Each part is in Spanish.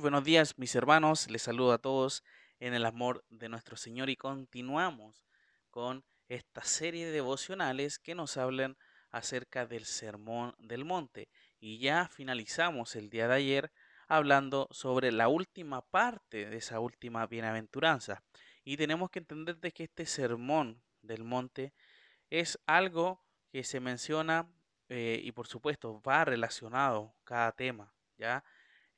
Buenos días mis hermanos, les saludo a todos en el amor de nuestro Señor y continuamos con esta serie de devocionales que nos hablan acerca del Sermón del Monte y ya finalizamos el día de ayer hablando sobre la última parte de esa última bienaventuranza y tenemos que entender de que este Sermón del Monte es algo que se menciona eh, y por supuesto va relacionado cada tema, ¿ya?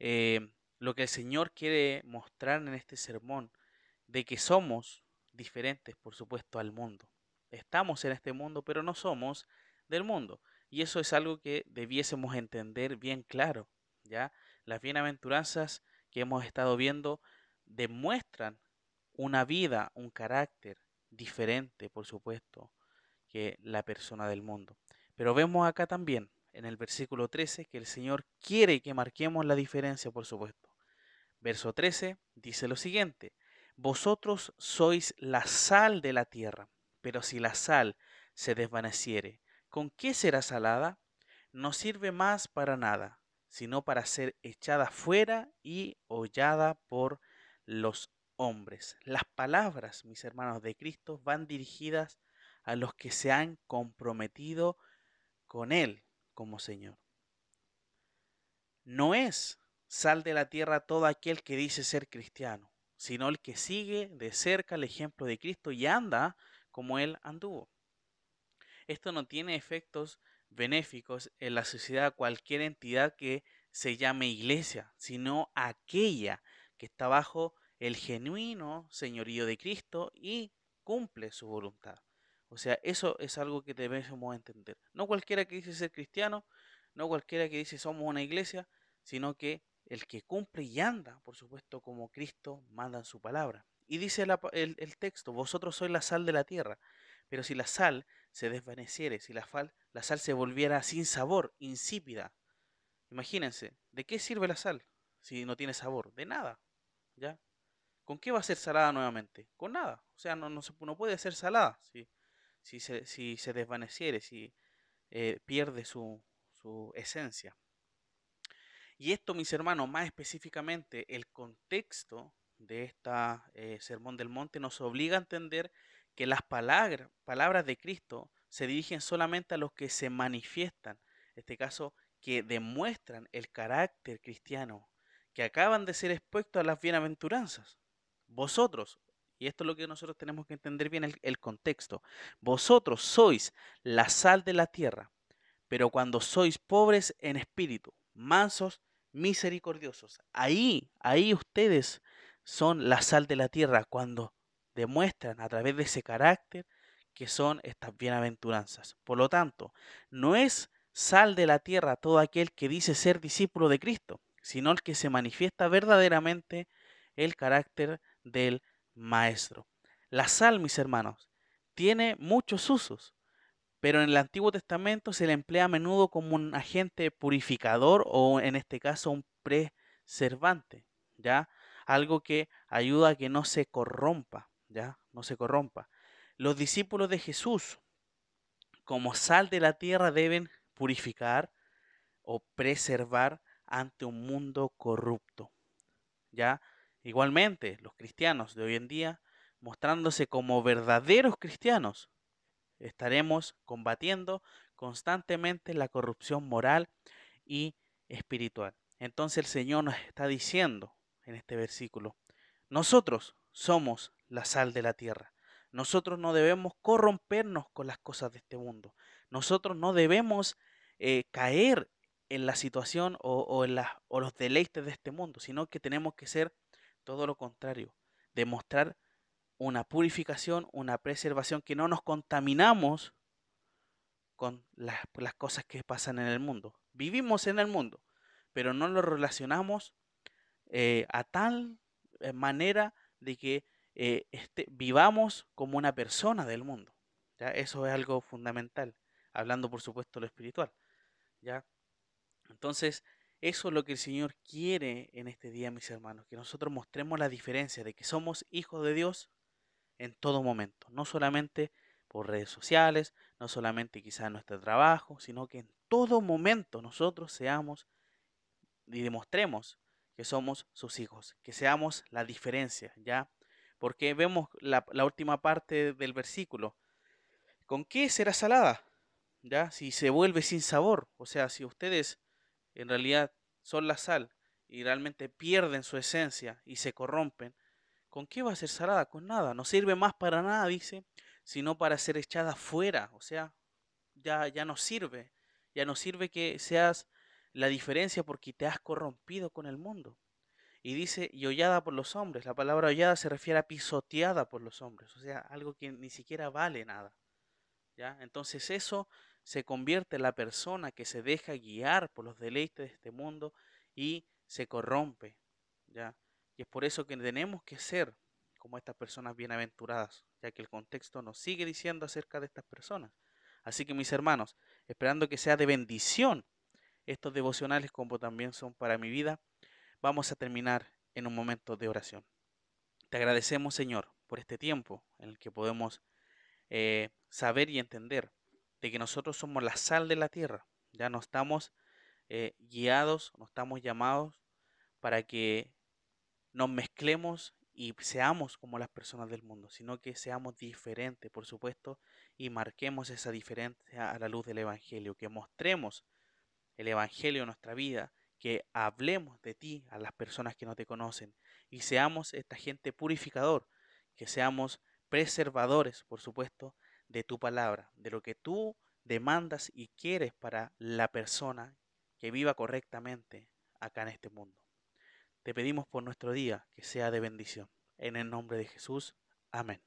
Eh, lo que el Señor quiere mostrar en este sermón, de que somos diferentes, por supuesto, al mundo. Estamos en este mundo, pero no somos del mundo. Y eso es algo que debiésemos entender bien claro, ¿ya? Las bienaventuranzas que hemos estado viendo demuestran una vida, un carácter diferente, por supuesto, que la persona del mundo. Pero vemos acá también, en el versículo 13, que el Señor quiere que marquemos la diferencia, por supuesto. Verso 13 dice lo siguiente, vosotros sois la sal de la tierra, pero si la sal se desvaneciere, ¿con qué será salada? No sirve más para nada, sino para ser echada fuera y hollada por los hombres. Las palabras, mis hermanos de Cristo, van dirigidas a los que se han comprometido con Él como Señor. No es sal de la tierra todo aquel que dice ser cristiano, sino el que sigue de cerca el ejemplo de Cristo y anda como Él anduvo. Esto no tiene efectos benéficos en la sociedad cualquier entidad que se llame iglesia, sino aquella que está bajo el genuino señorío de Cristo y cumple su voluntad. O sea, eso es algo que debemos entender. No cualquiera que dice ser cristiano, no cualquiera que dice somos una iglesia, sino que el que cumple y anda, por supuesto, como Cristo manda en su palabra. Y dice el, texto, vosotros sois la sal de la tierra, pero si la sal se desvaneciere, si la, la sal se volviera sin sabor, insípida, imagínense, ¿de qué sirve la sal si no tiene sabor? De nada, ¿ya? ¿Con qué va a ser salada nuevamente? Con nada, o sea, no, se, no puede ser salada si, si, se, desvaneciere, si eh, pierde su esencia. Y esto, mis hermanos, más específicamente, el contexto de esta eh, Sermón del Monte nos obliga a entender que las palabras, palabras de Cristo se dirigen solamente a los que se manifiestan, en este caso, que demuestran el carácter cristiano, que acaban de ser expuestos a las bienaventuranzas. Vosotros, y esto es lo que nosotros tenemos que entender bien el, el contexto, vosotros sois la sal de la tierra, pero cuando sois pobres en espíritu, mansos misericordiosos. Ahí, ahí ustedes son la sal de la tierra cuando demuestran a través de ese carácter que son estas bienaventuranzas. Por lo tanto, no es sal de la tierra todo aquel que dice ser discípulo de Cristo, sino el que se manifiesta verdaderamente el carácter del Maestro. La sal, mis hermanos, tiene muchos usos pero en el Antiguo Testamento se le emplea a menudo como un agente purificador o en este caso un preservante, ¿ya? Algo que ayuda a que no se corrompa, ¿ya? No se corrompa. Los discípulos de Jesús, como sal de la tierra, deben purificar o preservar ante un mundo corrupto, ¿ya? Igualmente, los cristianos de hoy en día, mostrándose como verdaderos cristianos, estaremos combatiendo constantemente la corrupción moral y espiritual. Entonces el Señor nos está diciendo en este versículo, nosotros somos la sal de la tierra. Nosotros no debemos corrompernos con las cosas de este mundo. Nosotros no debemos eh, caer en la situación o, en o los deleites de este mundo, sino que tenemos que ser todo lo contrario, demostrar una purificación, una preservación, que no nos contaminamos con las, cosas que pasan en el mundo. Vivimos en el mundo, pero no lo relacionamos eh, a tal eh, manera de que eh, este, vivamos como una persona del mundo. ¿ya? Eso es algo fundamental, hablando por supuesto lo espiritual. ¿ya? Entonces, eso es lo que el Señor quiere en este día, mis hermanos, que nosotros mostremos la diferencia de que somos hijos de Dios en todo momento, no solamente por redes sociales, no solamente quizás en nuestro trabajo, sino que en todo momento nosotros seamos y demostremos que somos sus hijos, que seamos la diferencia, ¿ya? Porque vemos la, la última parte del versículo. ¿Con qué será salada? ¿Ya? Si se vuelve sin sabor, o sea, si ustedes en realidad son la sal y realmente pierden su esencia y se corrompen, ¿con qué va a ser salada? Con nada, no sirve más para nada, dice, sino para ser echada fuera, o sea, ya, ya no sirve, ya no sirve que seas la diferencia porque te has corrompido con el mundo. Y dice, y hollada por los hombres. La palabra hollada se refiere a pisoteada por los hombres, o sea, algo que ni siquiera vale nada. ¿ya? Entonces eso se convierte en la persona que se deja guiar por los deleites de este mundo y se corrompe. ¿ya? Y es por eso que tenemos que ser como estas personas bienaventuradas, ya que el contexto nos sigue diciendo acerca de estas personas. Así que mis hermanos, esperando que sea de bendición estos devocionales como también son para mi vida, vamos a terminar en un momento de oración. Te agradecemos, Señor, por este tiempo en el que podemos eh, saber y entender de que nosotros somos la sal de la tierra. Ya no estamos eh, guiados, no estamos llamados para que nos mezclemos y seamos como las personas del mundo, sino que seamos diferentes, por supuesto, y marquemos esa diferencia a la luz del Evangelio, que mostremos el Evangelio en nuestra vida, que hablemos de ti a las personas que no te conocen y seamos esta gente purificador, que seamos preservadores, por supuesto, de tu palabra, de lo que tú demandas y quieres para la persona que viva correctamente acá en este mundo. Te pedimos por nuestro día que sea de bendición. En el nombre de Jesús. Amén.